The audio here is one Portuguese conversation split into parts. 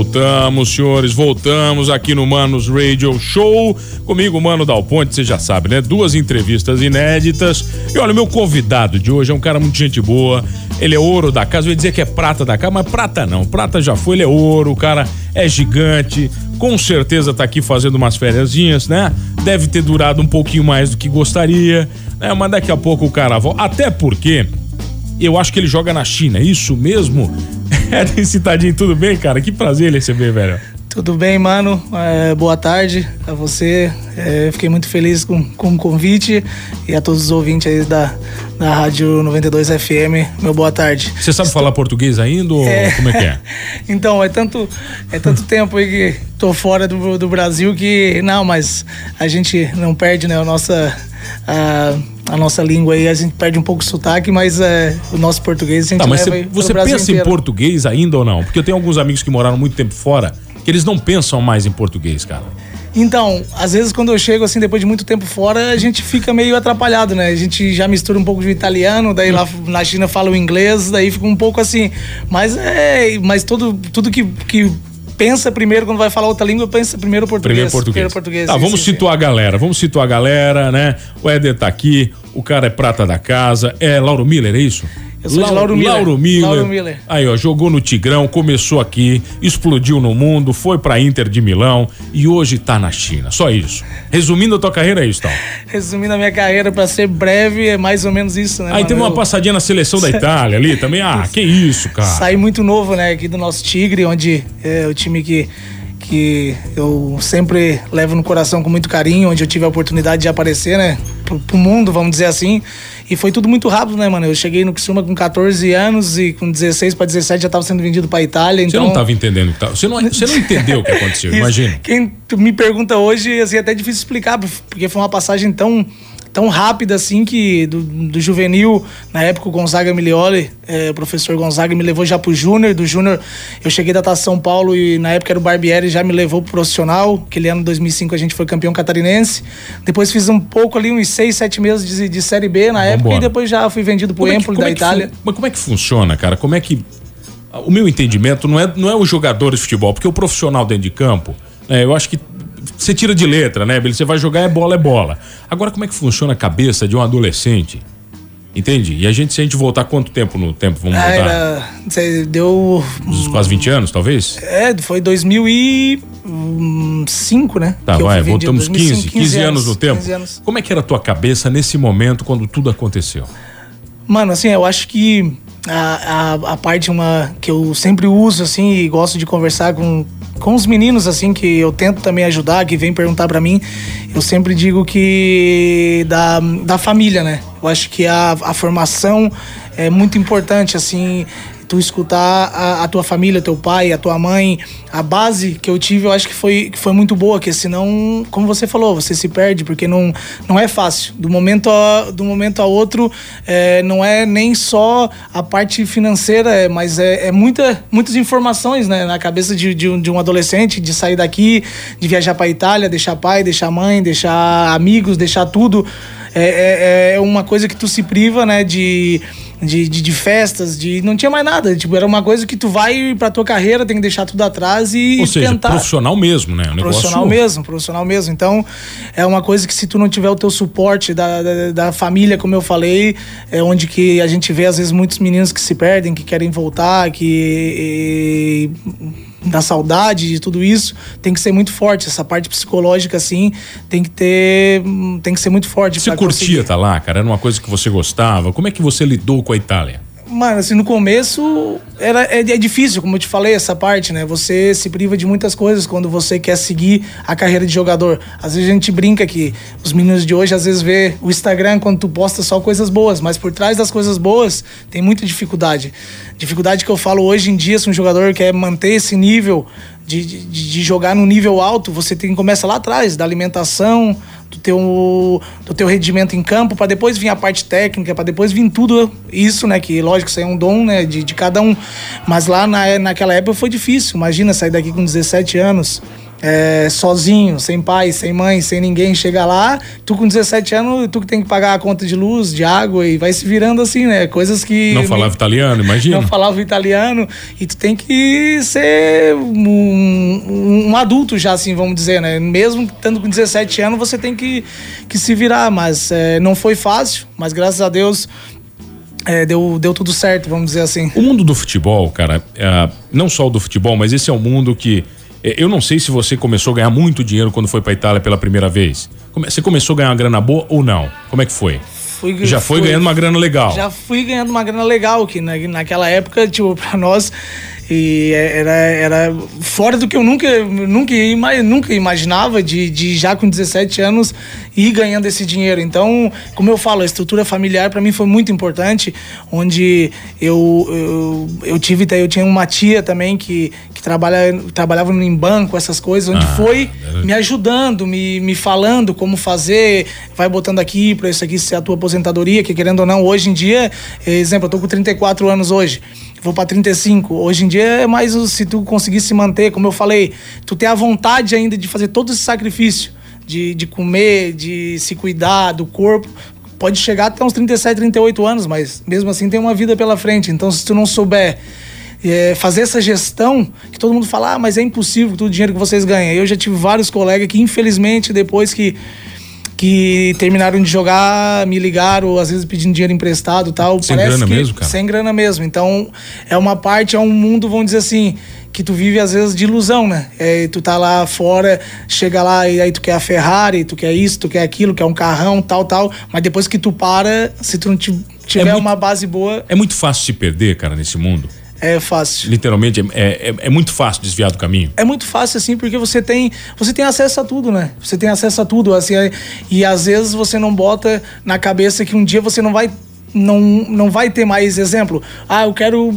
Voltamos, senhores, voltamos aqui no Manos Radio Show. Comigo, Mano Dal Ponte, você já sabe, né? Duas entrevistas inéditas. E olha, o meu convidado de hoje é um cara muito gente boa. Ele é ouro da casa, eu ia dizer que é prata da casa, mas prata não. Prata já foi, ele é ouro, o cara é gigante. Com certeza tá aqui fazendo umas férias, né? Deve ter durado um pouquinho mais do que gostaria, né? Mas daqui a pouco o cara volta. Até porque eu acho que ele joga na China, é isso mesmo? Edwin Citadinho, tudo bem, cara? Que prazer receber, velho. Tudo bem, mano. É, boa tarde a você. É, fiquei muito feliz com, com o convite e a todos os ouvintes aí da, da Rádio 92 FM. Meu boa tarde. Você sabe Estou... falar português ainda ou é... como é que é? então, é tanto, é tanto tempo aí que tô fora do, do Brasil que. Não, mas a gente não perde, né? A nossa. A a nossa língua aí, a gente perde um pouco o sotaque, mas é, o nosso português a gente tá, mas leva Você, você pensa inteiro. em português ainda ou não? Porque eu tenho alguns amigos que moraram muito tempo fora, que eles não pensam mais em português, cara. Então, às vezes quando eu chego assim, depois de muito tempo fora, a gente fica meio atrapalhado, né? A gente já mistura um pouco de italiano, daí lá na China fala o inglês, daí fica um pouco assim. Mas é. Mas tudo, tudo que, que pensa primeiro, quando vai falar outra língua, pensa primeiro português. Primeiro português. Primeiro português tá, vamos situar a galera, vamos situar a galera, né? O Éder tá aqui, o cara é prata da casa, é Lauro Miller, é isso? Eu sou Lauro, Lauro Miller. Lauro Miller. Lauro Miller. Aí, ó, jogou no Tigrão, começou aqui, explodiu no mundo, foi pra Inter de Milão e hoje tá na China. Só isso. Resumindo a tua carreira, é isso, tal. Resumindo a minha carreira, pra ser breve, é mais ou menos isso, né? Aí teve uma passadinha na seleção da Itália ali também. Ah, que isso, cara. Saí muito novo, né, aqui do nosso Tigre, onde é o time que que eu sempre levo no coração com muito carinho, onde eu tive a oportunidade de aparecer, né, pro, pro mundo, vamos dizer assim. E foi tudo muito rápido, né, mano? Eu cheguei no Criciúma com 14 anos e com 16 para 17 já estava sendo vendido para Itália. Então... Você não estava entendendo o que tava... Você não, você não entendeu o que aconteceu, imagina. Quem me pergunta hoje, assim, é até difícil explicar, porque foi uma passagem tão tão rápida assim que do, do juvenil, na época o Gonzaga Milioli, é, o professor Gonzaga me levou já pro júnior, do júnior eu cheguei da Taça São Paulo e na época era o Barbieri, já me levou pro profissional, aquele ano 2005 a gente foi campeão catarinense, depois fiz um pouco ali, uns seis, sete meses de, de Série B na época e depois já fui vendido pro como Empoli é da é Itália. Mas como é que funciona, cara? Como é que... O meu entendimento não é, não é o jogador de futebol, porque o profissional dentro de campo, é, eu acho que você tira de letra, né, Você vai jogar é bola, é bola. Agora, como é que funciona a cabeça de um adolescente? Entende? E a gente, se a gente voltar quanto tempo no tempo? Vamos voltar? Era, deu. Uns quase 20 anos, talvez? É, foi 2005, né? Tá, vai, voltamos 2005, 15, 15, 15 anos, anos no tempo. Anos. Como é que era a tua cabeça nesse momento, quando tudo aconteceu? Mano, assim, eu acho que a, a, a parte uma que eu sempre uso, assim, e gosto de conversar com, com os meninos, assim, que eu tento também ajudar, que vem perguntar para mim, eu sempre digo que da, da família, né? Eu acho que a, a formação é muito importante, assim, tu escutar a, a, tua família, teu pai, a tua mãe, a base que eu tive, eu acho que foi, que foi muito boa, que senão, como você falou, você se perde, porque não, não é fácil. Do momento a, do momento a outro, é, não é nem só a parte financeira, é, mas é, é muita, muitas informações né, na cabeça de, de, um, de um adolescente, de sair daqui, de viajar para Itália, deixar pai, deixar mãe, deixar amigos, deixar tudo. É, é, é uma coisa que tu se priva, né, de de, de, de, festas, de não tinha mais nada. Tipo, era uma coisa que tu vai pra tua carreira, tem que deixar tudo atrás e Ou seja, tentar. profissional mesmo, né? Um profissional mesmo, profissional mesmo. Então, é uma coisa que se tu não tiver o teu suporte da, da, da, família, como eu falei, é onde que a gente vê às vezes muitos meninos que se perdem, que querem voltar, que. E da saudade, de tudo isso, tem que ser muito forte. Essa parte psicológica, assim, tem que ter. tem que ser muito forte. Você curtia estar tá lá, cara? Era uma coisa que você gostava? Como é que você lidou com a Itália? Mano, assim, no começo era, é, é, difícil, como eu te falei, essa parte, né? Você se priva de muitas coisas quando você quer seguir a carreira de jogador. Às vezes a gente brinca que os meninos de hoje às vezes vê o Instagram quando tu posta só coisas boas, mas por trás das coisas boas tem muita dificuldade. Dificuldade que eu falo hoje em dia, se um jogador quer manter esse nível de, de, de jogar no nível alto, você tem que começar lá atrás, da alimentação, do teu, do teu rendimento em campo, para depois vir a parte técnica, para depois vir tudo isso, né? Que lógico, isso é um dom, né? De, de cada um. Mas lá na, naquela época foi difícil. Imagina sair daqui com 17 anos é, sozinho, sem pai, sem mãe, sem ninguém, chega lá, tu com 17 anos, tu que tem que pagar a conta de luz, de água e vai se virando assim, né? Coisas que. Não falava italiano, imagina. Não falava italiano e tu tem que ser um, um, adulto já, assim, vamos dizer, né? Mesmo estando com 17 anos, você tem que, que se virar, mas é, não foi fácil, mas graças a Deus. É, deu, deu tudo certo, vamos dizer assim. O mundo do futebol, cara, é, não só o do futebol, mas esse é um mundo que eu não sei se você começou a ganhar muito dinheiro quando foi para Itália pela primeira vez. Você começou a ganhar uma grana boa ou não? Como é que foi? Fui, já foi fui, ganhando uma grana legal. Já fui ganhando uma grana legal, que na, naquela época, tipo, pra nós e era, era fora do que eu nunca, nunca, nunca imaginava de, de já com 17 anos ir ganhando esse dinheiro. Então, como eu falo, a estrutura familiar para mim foi muito importante, onde eu, eu, eu tive, eu tinha uma tia também que, que trabalha, trabalhava em banco, essas coisas, onde ah, foi era... me ajudando, me, me falando como fazer, vai botando aqui para isso aqui ser a tua aposentadoria, que querendo ou não, hoje em dia, exemplo, eu tô com 34 anos hoje vou para 35. Hoje em dia é mais se tu conseguir se manter, como eu falei, tu ter a vontade ainda de fazer todo esse sacrifício, de, de comer, de se cuidar do corpo. Pode chegar até uns 37, 38 anos, mas mesmo assim tem uma vida pela frente. Então, se tu não souber é, fazer essa gestão, que todo mundo fala, ah, mas é impossível todo o dinheiro que vocês ganham. Eu já tive vários colegas que, infelizmente, depois que que terminaram de jogar, me ligaram, às vezes pedindo dinheiro emprestado tal. Sem Parece grana que, mesmo, cara? Sem grana mesmo. Então, é uma parte, é um mundo, vamos dizer assim, que tu vive às vezes de ilusão, né? É, tu tá lá fora, chega lá e aí tu quer a Ferrari, tu quer isso, tu quer aquilo, quer um carrão, tal, tal. Mas depois que tu para, se tu não tiver é muito, uma base boa. É muito fácil se perder, cara, nesse mundo. É fácil. Literalmente, é, é, é, muito fácil desviar do caminho. É muito fácil, assim, porque você tem, você tem acesso a tudo, né? Você tem acesso a tudo, assim, e às vezes você não bota na cabeça que um dia você não vai, não, não vai ter mais exemplo. Ah, eu quero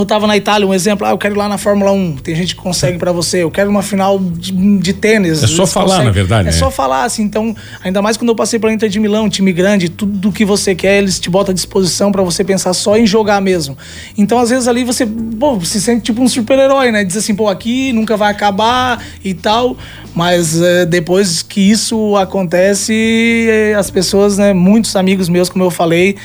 eu tava na Itália, um exemplo, ah, eu quero ir lá na Fórmula 1, tem gente que consegue para você, eu quero uma final de, de tênis. É só falar, conseguem. na verdade. É né? só falar, assim, então, ainda mais quando eu passei pela Inter de Milão, time grande, tudo que você quer, eles te botam à disposição para você pensar só em jogar mesmo. Então, às vezes ali você, pô, se sente tipo um super-herói, né? Diz assim, pô, aqui nunca vai acabar e tal, mas é, depois que isso acontece, é, as pessoas, né, muitos amigos meus, como eu falei,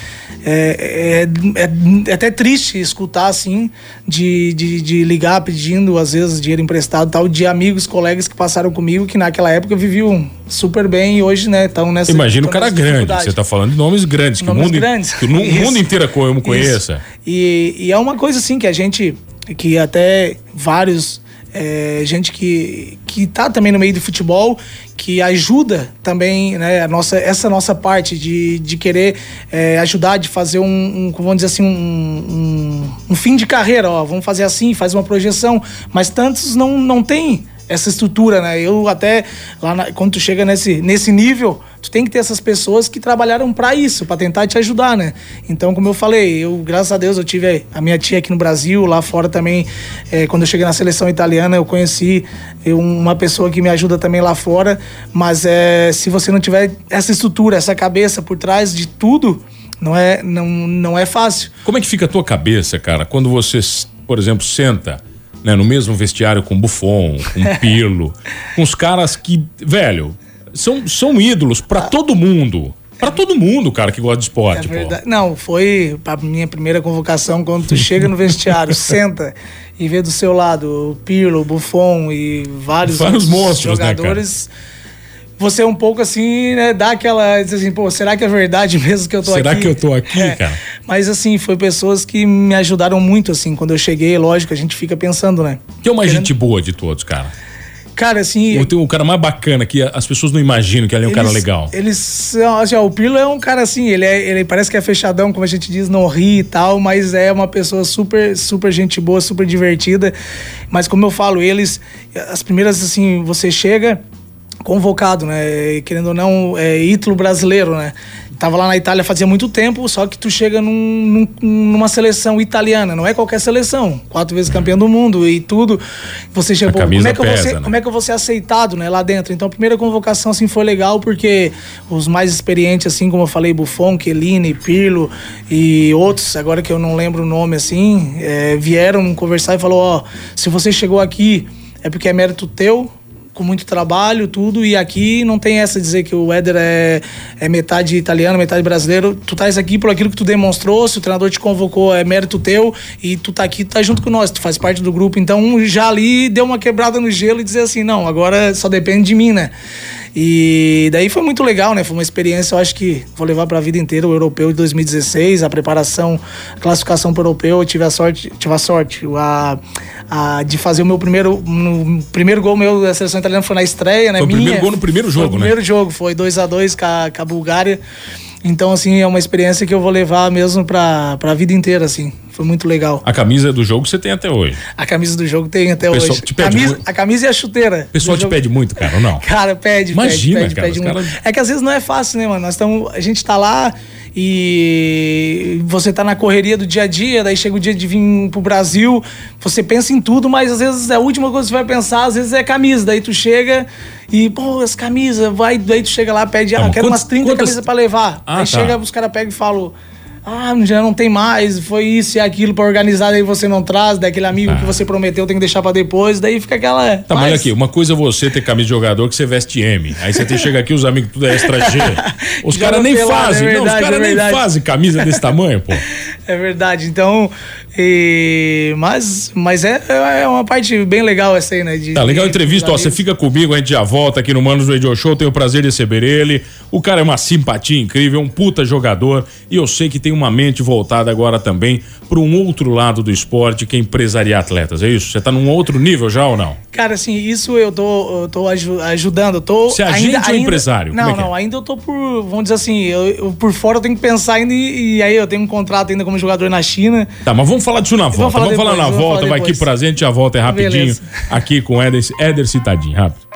é, é, é, é até triste escutar assim, de, de, de, ligar pedindo, às vezes, dinheiro emprestado tal, de amigos, colegas que passaram comigo, que naquela época viviam super bem e hoje, né, estão nessa. Imagina o cara grande, você está falando de nomes grandes, nomes que o mundo, grandes. Que o mundo inteiro conheça. E, e é uma coisa assim que a gente, que até vários é, gente que, que tá também no meio do futebol, que ajuda também né, a nossa, essa nossa parte de, de querer é, ajudar, de fazer um, um, vamos dizer assim, um, um, um, fim de carreira, ó, vamos fazer assim, faz uma projeção, mas tantos não, não tem essa estrutura, né? Eu até lá na, quando tu chega nesse, nesse nível, tu tem que ter essas pessoas que trabalharam para isso, para tentar te ajudar, né? Então, como eu falei, eu graças a Deus eu tive a minha tia aqui no Brasil, lá fora também, é, quando eu cheguei na seleção italiana, eu conheci uma pessoa que me ajuda também lá fora, mas é, se você não tiver essa estrutura, essa cabeça por trás de tudo, não é, não, não é fácil. Como é que fica a tua cabeça, cara, quando você, por exemplo, senta né, no mesmo vestiário com Buffon, com Pirlo, com os caras que, velho, são, são ídolos para todo mundo. Para todo mundo, cara, que gosta de esporte, é. Não, foi a minha primeira convocação quando tu chega no vestiário, senta e vê do seu lado o Pirlo, o Buffon e vários, vários monstros, né, jogadores. Né, você é um pouco assim, né, dá aquela, diz assim, pô, será que é verdade mesmo que eu tô será aqui? Será que eu tô aqui, é. cara? Mas assim, foi pessoas que me ajudaram muito, assim, quando eu cheguei, lógico, a gente fica pensando, né? Que é uma Querendo... gente boa de todos, cara? Cara, assim. Tem um cara mais bacana que as pessoas não imaginam que ele é um eles, cara legal. Eles são. Assim, ó, o Pirlo é um cara assim, ele, é, ele parece que é fechadão, como a gente diz, não ri e tal, mas é uma pessoa super, super gente boa, super divertida. Mas como eu falo, eles. As primeiras, assim, você chega convocado, né? Querendo ou não, é ídolo brasileiro, né? Tava lá na Itália fazia muito tempo, só que tu chega num, num, numa seleção italiana, não é qualquer seleção, quatro vezes campeão do mundo e tudo. Você chega, pô, como é que eu vou ser, né? como é que eu vou ser aceitado, né, lá dentro? Então a primeira convocação assim foi legal porque os mais experientes assim, como eu falei, Buffon, Chiellini, Pirlo e outros, agora que eu não lembro o nome assim, é, vieram conversar e falou, ó, se você chegou aqui é porque é mérito teu, com muito trabalho, tudo, e aqui não tem essa de dizer que o Éder é, é metade italiano, metade brasileiro. Tu estás aqui por aquilo que tu demonstrou, se o treinador te convocou, é mérito teu, e tu tá aqui, tu tá junto com nós, tu faz parte do grupo. Então já ali deu uma quebrada no gelo e dizer assim, não, agora só depende de mim, né? E daí foi muito legal, né? Foi uma experiência, eu acho que vou levar para a vida inteira o europeu de 2016, a preparação, a classificação para o europeu, eu tive a sorte, tive a sorte a, a, de fazer o meu primeiro no, primeiro gol meu da seleção italiana foi na estreia, né? Foi o Minha, primeiro gol no primeiro jogo, foi né? primeiro jogo, foi 2 a 2 com a, com a Bulgária. Então, assim, é uma experiência que eu vou levar mesmo pra, pra vida inteira, assim. Foi muito legal. A camisa do jogo você tem até hoje. A camisa do jogo tem até hoje. Camisa, a camisa e a chuteira. O pessoal te jogo. pede muito, cara, ou não? Cara, pede, Imagina, pede, cara, pede, pede cara... muito. É que às vezes não é fácil, né, mano? Nós estamos. A gente tá lá e você tá na correria do dia a dia, daí chega o dia de vir pro Brasil, você pensa em tudo, mas às vezes é a última coisa que você vai pensar, às vezes é camisa. Daí tu chega e, pô, as camisas, vai, daí tu chega lá, pede, ah, quero umas 30 quantas... camisas pra levar. Ah, aí tá. chega, os caras pegam e falam ah, já não tem mais, foi isso e aquilo para organizar, daí você não traz, daquele amigo ah. que você prometeu tem que deixar para depois, daí fica aquela. Tá, mas aqui, uma coisa é você ter camisa de jogador que você veste M. Aí você chega aqui, os amigos tudo é extra G. Os caras nem fazem, é não, os caras é nem fazem camisa desse tamanho, pô. É verdade, então. E, mas mas é, é uma parte bem legal essa aí, né? De, tá legal a entrevista, ó, você fica comigo, a gente já volta aqui no Manos Radio Show, tenho o prazer de receber ele. O cara é uma simpatia incrível, um puta jogador e eu sei que tem uma mente voltada agora também para um outro lado do esporte, que é empresariar atletas, é isso? Você tá num outro nível já ou não? Cara, assim, isso eu tô, eu tô ajudando, eu tô... Você é agente ainda, ou ainda, empresário? Não, é não, é? ainda eu tô por, vamos dizer assim, eu, eu, por fora eu tenho que pensar ainda e, e, aí eu tenho um contrato ainda como jogador na China. Tá, mas vamos falar disso na volta, vamos falar, vamos depois, falar na volta, falar vai aqui pra gente, a volta é rapidinho, Beleza. aqui com Éder, Éder Citadinho, rápido.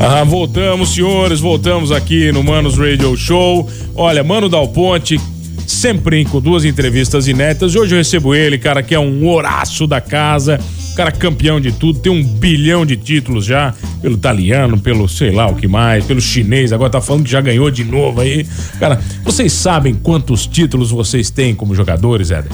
Ah, voltamos, senhores, voltamos aqui no Manos Radio Show. Olha, Mano Dal Ponte, sempre com duas entrevistas inéditas. Hoje eu recebo ele, cara, que é um oraço da casa, cara campeão de tudo, tem um bilhão de títulos já, pelo italiano, pelo sei lá o que mais, pelo chinês, agora tá falando que já ganhou de novo aí. Cara, vocês sabem quantos títulos vocês têm como jogadores, Éder?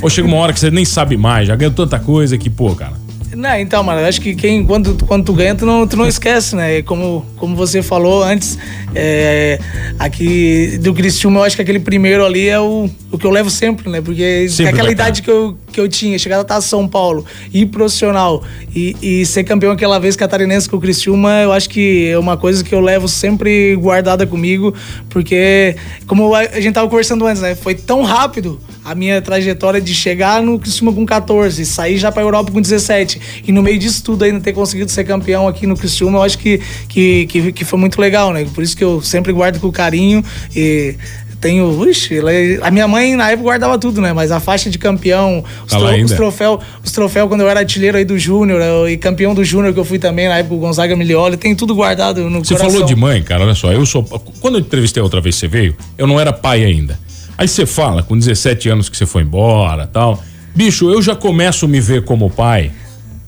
Ou chega uma hora que você nem sabe mais, já ganhou tanta coisa que, pô, cara. Não, então, mano, acho que quem, quando, quando tu ganha, tu não, tu não esquece, né? Como, como você falou antes, é, aqui do Cristiúma, eu acho que aquele primeiro ali é o, o que eu levo sempre, né? Porque sempre aquela idade que eu, que eu tinha, chegar a São Paulo, ir profissional e, e ser campeão aquela vez catarinense com o Cristiúma, eu acho que é uma coisa que eu levo sempre guardada comigo, porque, como a gente tava conversando antes, né? Foi tão rápido a minha trajetória de chegar no Criciúma com 14, sair já para Europa com 17 e no meio disso tudo ainda ter conseguido ser campeão aqui no Criciúma, eu acho que, que, que, que foi muito legal, né? Por isso que eu sempre guardo com carinho e tenho. Ixi, a minha mãe na época guardava tudo, né? Mas a faixa de campeão, os, tá tro, os troféus, os troféus quando eu era artilheiro aí do Júnior e campeão do Júnior que eu fui também na época, o Gonzaga Milioli, tem tudo guardado no Você coração. falou de mãe, cara, olha só, eu sou. Quando eu entrevistei outra vez você veio, eu não era pai ainda. Aí você fala, com 17 anos que você foi embora tal. Bicho, eu já começo a me ver como pai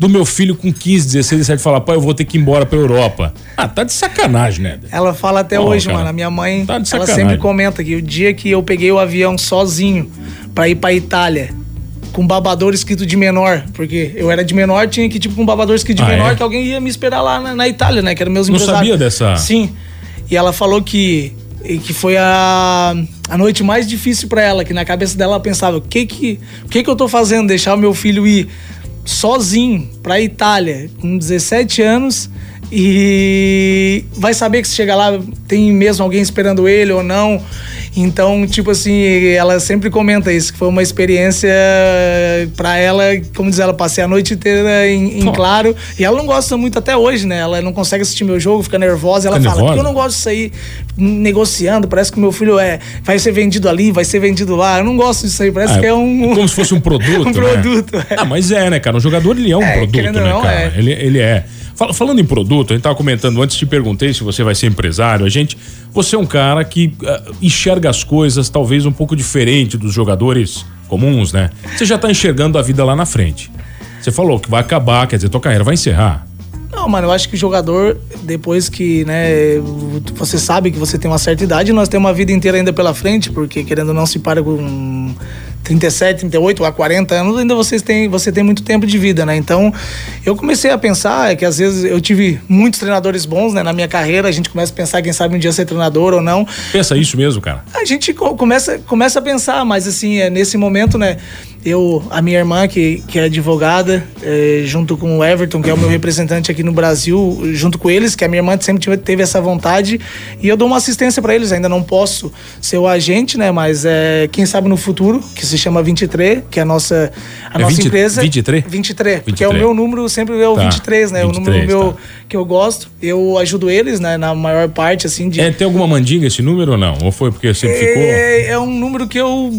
do meu filho com 15, 16, 17 falar, pai, eu vou ter que ir embora pra Europa. Ah, tá de sacanagem, né? Ela fala até hoje, cara, mano. A minha mãe, tá ela sempre comenta que o dia que eu peguei o avião sozinho pra ir pra Itália, com babador escrito de menor, porque eu era de menor, tinha que tipo com um babador escrito de ah, menor, é? que alguém ia me esperar lá na, na Itália, né? Que era meus Não sabia dessa? Sim. E ela falou que que foi a, a noite mais difícil para ela, que na cabeça dela ela pensava, o que que, o que que eu tô fazendo? Deixar o meu filho ir sozinho pra Itália com 17 anos e vai saber que se chegar lá tem mesmo alguém esperando ele ou não. Então, tipo assim, ela sempre comenta isso, que foi uma experiência para ela, como diz ela, passei a noite inteira em, em claro. E ela não gosta muito até hoje, né? Ela não consegue assistir meu jogo, fica nervosa. Ela fica fala, nervosa? eu não gosto de sair negociando, parece que o meu filho é, vai ser vendido ali, vai ser vendido lá. Eu não gosto disso aí, parece ah, que é um... É como se fosse um produto, Um produto, né? é. Ah, mas é, né, cara? Um jogador, ele é um é, produto, né, não, cara? É. Ele, ele é. Falando em produto, a gente tava comentando antes, te perguntei se você vai ser empresário. A gente, você é um cara que uh, enxerga as coisas talvez um pouco diferente dos jogadores comuns, né? Você já tá enxergando a vida lá na frente. Você falou que vai acabar, quer dizer, tua carreira vai encerrar. Não, mano, eu acho que o jogador, depois que, né, você sabe que você tem uma certa idade, nós temos uma vida inteira ainda pela frente, porque querendo ou não se para com 37, 38 a 40 anos, ainda vocês têm, você tem muito tempo de vida, né? Então, eu comecei a pensar é que às vezes eu tive muitos treinadores bons, né, na minha carreira, a gente começa a pensar quem sabe um dia ser treinador ou não. Pensa isso mesmo, cara? A gente começa começa a pensar, mas assim, é nesse momento, né, eu, a minha irmã, que, que é advogada, é, junto com o Everton, que é o meu representante aqui no Brasil, junto com eles, que a minha irmã sempre teve essa vontade, e eu dou uma assistência para eles. Ainda não posso ser o agente, né? Mas é, quem sabe no futuro, que se chama 23, que é a nossa, a é nossa 20, empresa. 23? 23, 23, porque é o meu número, sempre é o tá, 23, né? 23, o número meu tá. que eu gosto. Eu ajudo eles, né? Na maior parte, assim. De... É, tem alguma mandinga esse número ou não? Ou foi porque sempre é, ficou? É um número que eu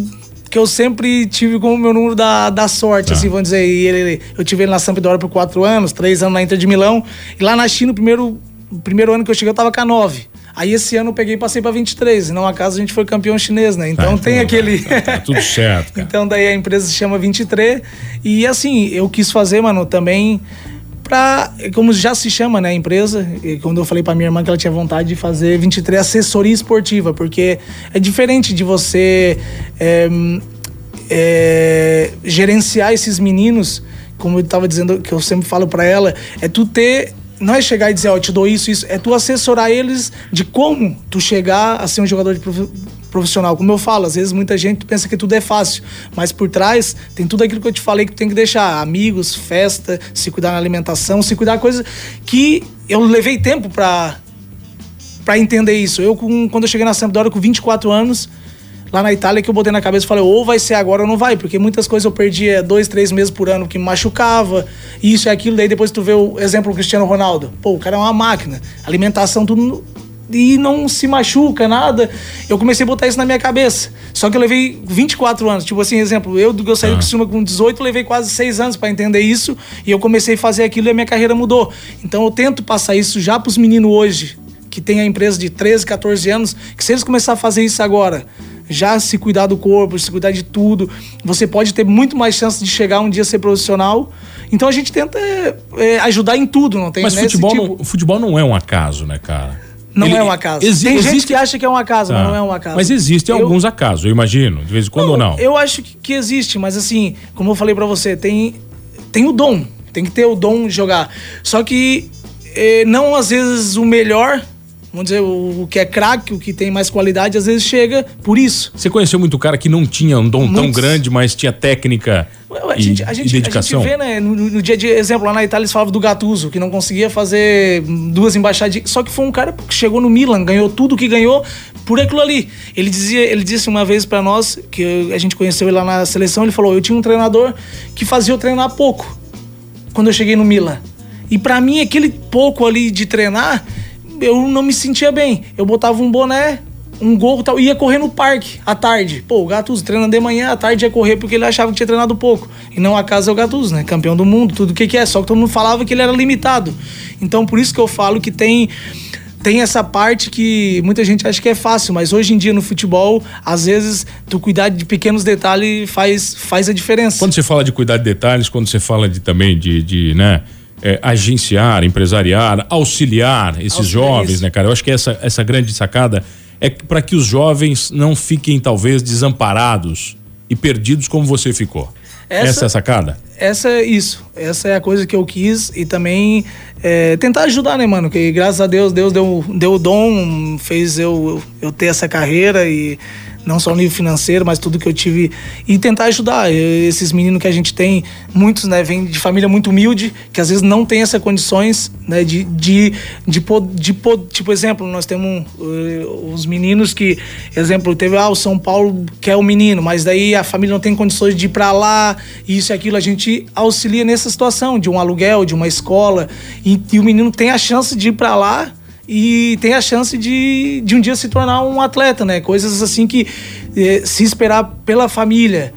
que eu sempre tive como meu número da, da sorte, ah. assim, vamos dizer. E ele, eu tive ele na Sampdoria por quatro anos, três anos na Inter de Milão. E lá na China, o primeiro, o primeiro ano que eu cheguei, eu tava com a nove. Aí esse ano eu peguei e passei para 23. E não acaso a gente foi campeão chinês, né? Então ah, tem então, aquele. Tá, tá, tudo certo. Cara. então daí a empresa se chama 23. E assim, eu quis fazer, mano, também para como já se chama, né, a empresa, quando eu falei para minha irmã que ela tinha vontade de fazer 23 assessoria esportiva, porque é diferente de você é, é, gerenciar esses meninos, como eu estava dizendo, que eu sempre falo para ela, é tu ter não é chegar e dizer, ó, oh, te dou isso, isso, é tu assessorar eles de como tu chegar a ser um jogador de profissional. Como eu falo, às vezes muita gente pensa que tudo é fácil, mas por trás tem tudo aquilo que eu te falei que tu tem que deixar: amigos, festa, se cuidar na alimentação, se cuidar coisas que eu levei tempo para para entender isso. Eu, com, quando eu cheguei na Sampdoria com 24 anos, lá na Itália, que eu botei na cabeça e falei, ou vai ser agora ou não vai, porque muitas coisas eu perdia dois, três meses por ano que me machucava, isso e aquilo. Daí depois tu vê o exemplo do Cristiano Ronaldo. Pô, o cara é uma máquina. Alimentação, tudo e não se machuca, nada. Eu comecei a botar isso na minha cabeça. Só que eu levei 24 anos. Tipo assim, exemplo, eu, eu saí ah. do Criciúma com 18, levei quase 6 anos para entender isso. E eu comecei a fazer aquilo e a minha carreira mudou. Então eu tento passar isso já pros meninos hoje, que tem a empresa de 13, 14 anos, que se eles começarem a fazer isso agora, já se cuidar do corpo, se cuidar de tudo, você pode ter muito mais chance de chegar um dia a ser profissional. Então a gente tenta é, ajudar em tudo, não tem Mas futebol, tipo... não, futebol não é um acaso, né, cara? Não Ele, é um acaso. Exi Tem existe... gente que acha que é um acaso, tá. mas não é um acaso. Mas existem eu... alguns acasos, eu imagino, de vez em quando não, ou não. Eu acho que, que existe, mas assim, como eu falei para você, tem, tem o dom. Tem que ter o dom de jogar. Só que eh, não às vezes o melhor vamos dizer, o, que é craque, o que tem mais qualidade, às vezes chega por isso. Você conheceu muito cara que não tinha um dom Muitos... tão grande, mas tinha técnica a gente, e, a gente, e dedicação? A gente vê, né, no, no, dia de exemplo, lá na Itália eles falavam do Gattuso, que não conseguia fazer duas embaixadas. Só que foi um cara que chegou no Milan, ganhou tudo que ganhou por aquilo ali. Ele dizia, ele disse uma vez para nós, que a gente conheceu ele lá na seleção, ele falou: "Eu tinha um treinador que fazia eu treinar pouco quando eu cheguei no Milan. E para mim aquele pouco ali de treinar eu não me sentia bem. Eu botava um boné, um gorro e tal, ia correr no parque à tarde. Pô, o Gattuso treinando de manhã, à tarde ia correr porque ele achava que tinha treinado pouco. E não a casa é o Gattuso, né? Campeão do mundo, tudo o que, que é. Só que todo mundo falava que ele era limitado. Então por isso que eu falo que tem tem essa parte que muita gente acha que é fácil, mas hoje em dia no futebol, às vezes, tu cuidar de pequenos detalhes faz, faz a diferença. Quando você fala de cuidar de detalhes, quando você fala de também de, de né? É, agenciar, empresariar, auxiliar esses auxiliar jovens, isso. né, cara? Eu acho que essa, essa grande sacada é para que os jovens não fiquem, talvez, desamparados e perdidos como você ficou. Essa, essa é a sacada? Essa é isso. Essa é a coisa que eu quis e também é, tentar ajudar, né, mano? Que graças a Deus, Deus deu, deu o dom, fez eu, eu ter essa carreira e não só no nível financeiro, mas tudo que eu tive e tentar ajudar. Esses meninos que a gente tem, muitos, né, vêm de família muito humilde, que às vezes não tem essas condições, né, de de de, de, de tipo exemplo, nós temos uh, os meninos que, exemplo, teve ah, o São Paulo que é o menino, mas daí a família não tem condições de ir para lá, isso e aquilo, a gente auxilia nessa situação de um aluguel, de uma escola, e, e o menino tem a chance de ir para lá e tem a chance de, de um dia se tornar um atleta, né? Coisas assim que eh, se esperar pela família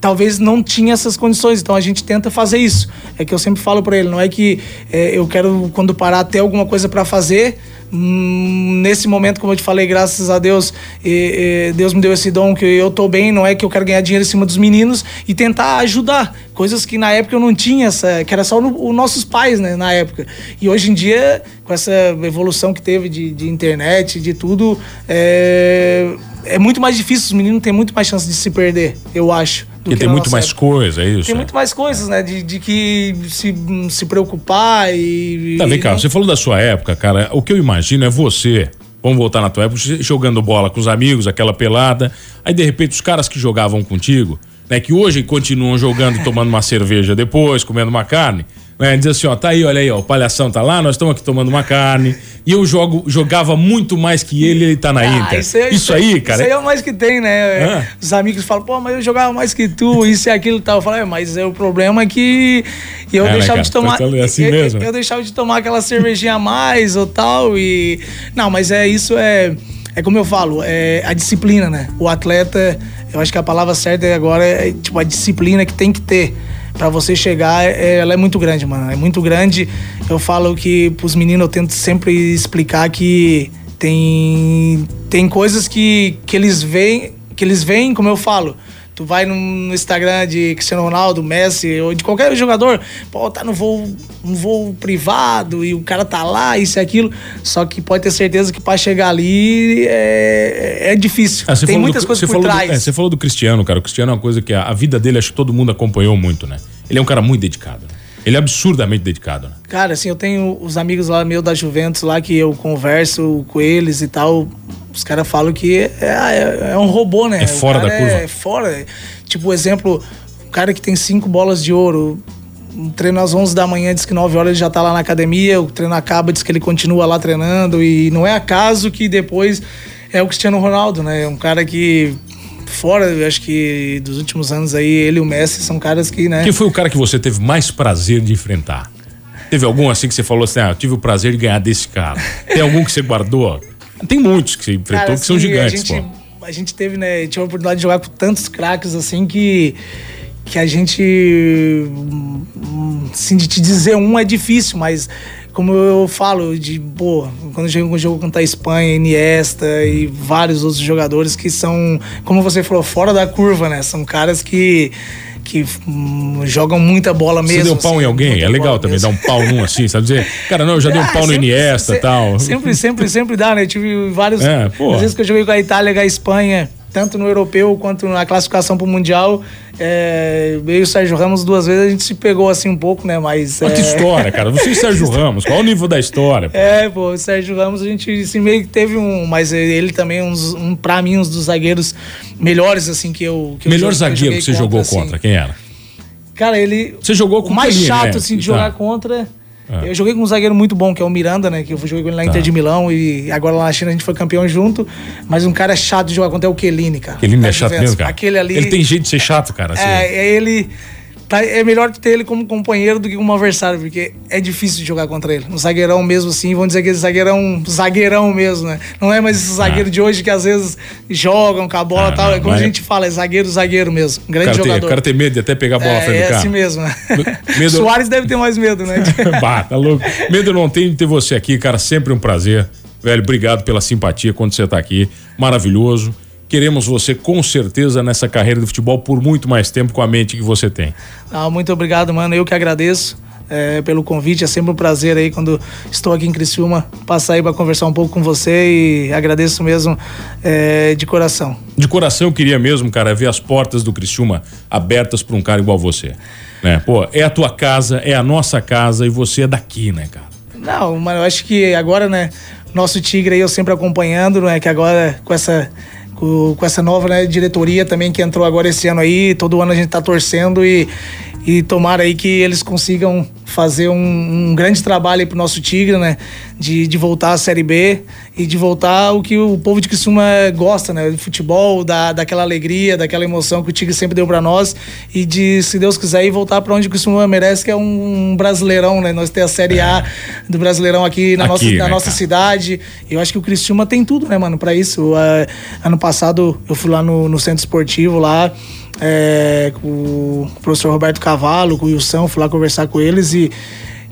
talvez não tinha essas condições, então a gente tenta fazer isso. É que eu sempre falo para ele, não é que eh, eu quero quando parar ter alguma coisa para fazer, nesse momento, como eu te falei, graças a Deus, e, e Deus me deu esse dom que eu tô bem, não é que eu quero ganhar dinheiro em cima dos meninos e tentar ajudar. Coisas que na época eu não tinha, essa, que era só os nossos pais, né, na época. E hoje em dia, com essa evolução que teve de, de internet, de tudo, é, é muito mais difícil, os meninos têm muito mais chance de se perder, eu acho. Porque tem muito mais coisa, é isso? Tem muito mais coisas, né? De, de que se, se preocupar e. Tá, vem cá, não... você falou da sua época, cara. O que eu imagino é você. Vamos voltar na tua época, jogando bola com os amigos, aquela pelada. Aí, de repente, os caras que jogavam contigo, né? Que hoje continuam jogando, tomando uma cerveja depois, comendo uma carne né? Diz assim, ó, tá aí, olha aí, ó, o palhação tá lá, nós estamos aqui tomando uma carne. E eu jogo, jogava muito mais que ele, ele tá na ah, Inter. Isso, é, isso, aí, cara. Isso aí é o mais que tem, né? Ah. Os amigos falam, pô, mas eu jogava mais que tu, isso e aquilo e tal. Eu falo, é, mas é, o problema é que eu é, deixava né, de tomar. É assim eu, mesmo. Eu, eu deixava de tomar aquela cervejinha a mais ou tal. E. Não, mas é isso é. É como eu falo, é a disciplina, né? O atleta, eu acho que a palavra certa agora é tipo a disciplina que tem que ter para você chegar, é, ela é muito grande, mano. É muito grande. Eu falo que pros meninos eu tento sempre explicar que tem tem coisas que, que eles veem, que eles veem, como eu falo, Tu vai no Instagram de Cristiano Ronaldo, Messi ou de qualquer jogador, pô, tá no voo, um voo privado e o cara tá lá, isso e aquilo. Só que pode ter certeza que para chegar ali é, é difícil. Ah, Tem muitas do, coisas por trás. Do, é, você falou do Cristiano, cara. O Cristiano é uma coisa que a, a, vida dele, acho que todo mundo acompanhou muito, né? Ele é um cara muito dedicado. Né? Ele é absurdamente dedicado, né? Cara, assim, eu tenho os amigos lá meu da Juventus lá que eu converso com eles e tal. Os caras falam que é, é, é, um robô, né? É fora da curva. É fora. Tipo, exemplo, um cara que tem cinco bolas de ouro, um treino às 11 da manhã, diz que 9 horas ele já tá lá na academia, o treino acaba, diz que ele continua lá treinando. E não é acaso que depois é o Cristiano Ronaldo, né? É um cara que fora, eu acho que dos últimos anos aí, ele e o Messi são caras que, né? Quem foi o cara que você teve mais prazer de enfrentar? Teve algum assim que você falou assim, ah, eu tive o prazer de ganhar desse cara? Tem algum que você guardou? Tem muitos que você enfrentou cara, que assim, são gigantes, a gente, pô. A gente teve, né, tinha a oportunidade de jogar com tantos craques assim que que a gente assim de te dizer um é difícil, mas como eu falo, de pô, quando eu jogo, jogo contra a Espanha, Iniesta e vários outros jogadores que são, como você falou, fora da curva, né? São caras que que hum, jogam muita bola mesmo. Você deu pau assim, em alguém? É legal também mesmo. dar um pau num assim, sabe dizer? Cara, não, eu já ah, dei um ah, pau sempre, no Iniesta e tal. Sempre, sempre, sempre dá, né? Eu tive vários. É, às vezes que eu joguei com a Itália, com a Espanha tanto no europeu quanto na classificação para o Mundial. É, eu e o Sérgio Ramos duas vezes a gente se pegou assim um pouco, né? Mas. Olha é... que história, cara. Você e Sérgio Ramos, qual o nível da história? Pô? É, pô, o Sérgio Ramos a gente assim, meio que teve um. Mas ele também, uns, um, pra mim, um dos zagueiros melhores, assim, que eu. Que Melhor eu, zagueiro que, que você contra, jogou assim. contra, quem era? Cara, ele. Você jogou com o mais chato, né? assim, de jogar tá. contra. É. Eu joguei com um zagueiro muito bom, que é o Miranda, né? Que eu joguei com ele na tá. Inter de Milão e agora lá na China a gente foi campeão junto. Mas um cara chato de jogar contra é o Kelini, cara. Kelini é chato mesmo, cara. Aquele ali. Ele tem jeito de ser chato, cara. Assim. É, é ele tá, é melhor ter ele como companheiro do que como adversário, porque é difícil de jogar contra ele. Um zagueirão mesmo assim, vamos dizer que esse zagueirão, zagueirão mesmo, né? Não é mais esse zagueiro ah. de hoje que às vezes jogam com a bola e ah, tal. É como a gente fala, é zagueiro, zagueiro mesmo. Um grande cara jogador. Tem, o cara tem medo de até pegar a bola é, frente do cara. É assim mesmo. Né? Medo... Soares deve ter mais medo, né? bah, tá louco. Medo não tem de ter você aqui, cara. Sempre um prazer. Velho, obrigado pela simpatia quando você tá aqui. Maravilhoso. Queremos você com certeza nessa carreira de futebol por muito mais tempo com a mente que você tem. Ah, muito obrigado, mano. Eu que agradeço. É, pelo convite. É sempre um prazer aí quando estou aqui em Criciúma passar aí para conversar um pouco com você e agradeço mesmo é, de coração. De coração eu queria mesmo, cara, ver as portas do Criciúma abertas para um cara igual você. Né? Pô, é a tua casa, é a nossa casa e você é daqui, né, cara? Não, mas eu acho que agora, né, nosso Tigre aí eu sempre acompanhando, né, que agora com essa com, com essa nova né, diretoria também que entrou agora esse ano aí. Todo ano a gente tá torcendo e, e tomara aí que eles consigam fazer um, um grande trabalho aí pro nosso Tigre, né? De, de voltar à Série B e de voltar o que o povo de Criciúma gosta, né? Do futebol, da, daquela alegria, daquela emoção que o Tigre sempre deu para nós e de, se Deus quiser, ir voltar para onde o Criciúma merece, que é um, um brasileirão, né? Nós ter a Série A do Brasileirão aqui na Aqui, nossa, né, na nossa cara? cidade. Eu acho que o Criciúma tem tudo, né, mano, para isso. Ah, ano passado eu fui lá no, no centro esportivo lá é, o professor Roberto Cavalo, com o Wilson, fui lá conversar com eles e,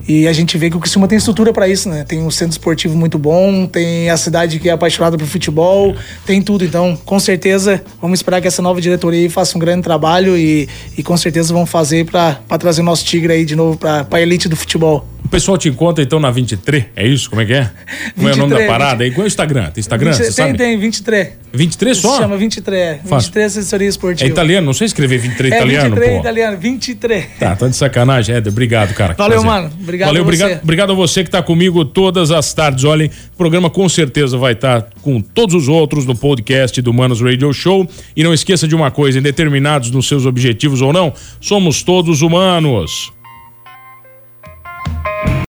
e a gente vê que o Criciúma tem estrutura para isso, né? Tem um centro esportivo muito bom, tem a cidade que é apaixonada por futebol, tem tudo. Então, com certeza, vamos esperar que essa nova diretoria faça um grande trabalho e, e com certeza vão fazer para trazer o nosso Tigre aí de novo para a elite do futebol. O pessoal te encontra então na 23, é isso? Como é que é? Como é o nome da 23, parada aí? Qual é o Instagram? Tem Instagram, 20 você tem, sabe? tem, 23. 23 Se só? chama 23. Fácil. 23 assessoria É esportiva. italiano, não sei escrever 23 É, italiano, 23 pô. italiano, 23. Tá, tá de sacanagem, Éder. Obrigado, cara. Valeu, prazer. mano. Obrigado Valeu, a você. obrigado, obrigado a você que tá comigo todas as tardes. Olhem, o programa com certeza vai estar com todos os outros no podcast do Manos Radio Show. E não esqueça de uma coisa: indeterminados nos seus objetivos ou não, somos todos humanos.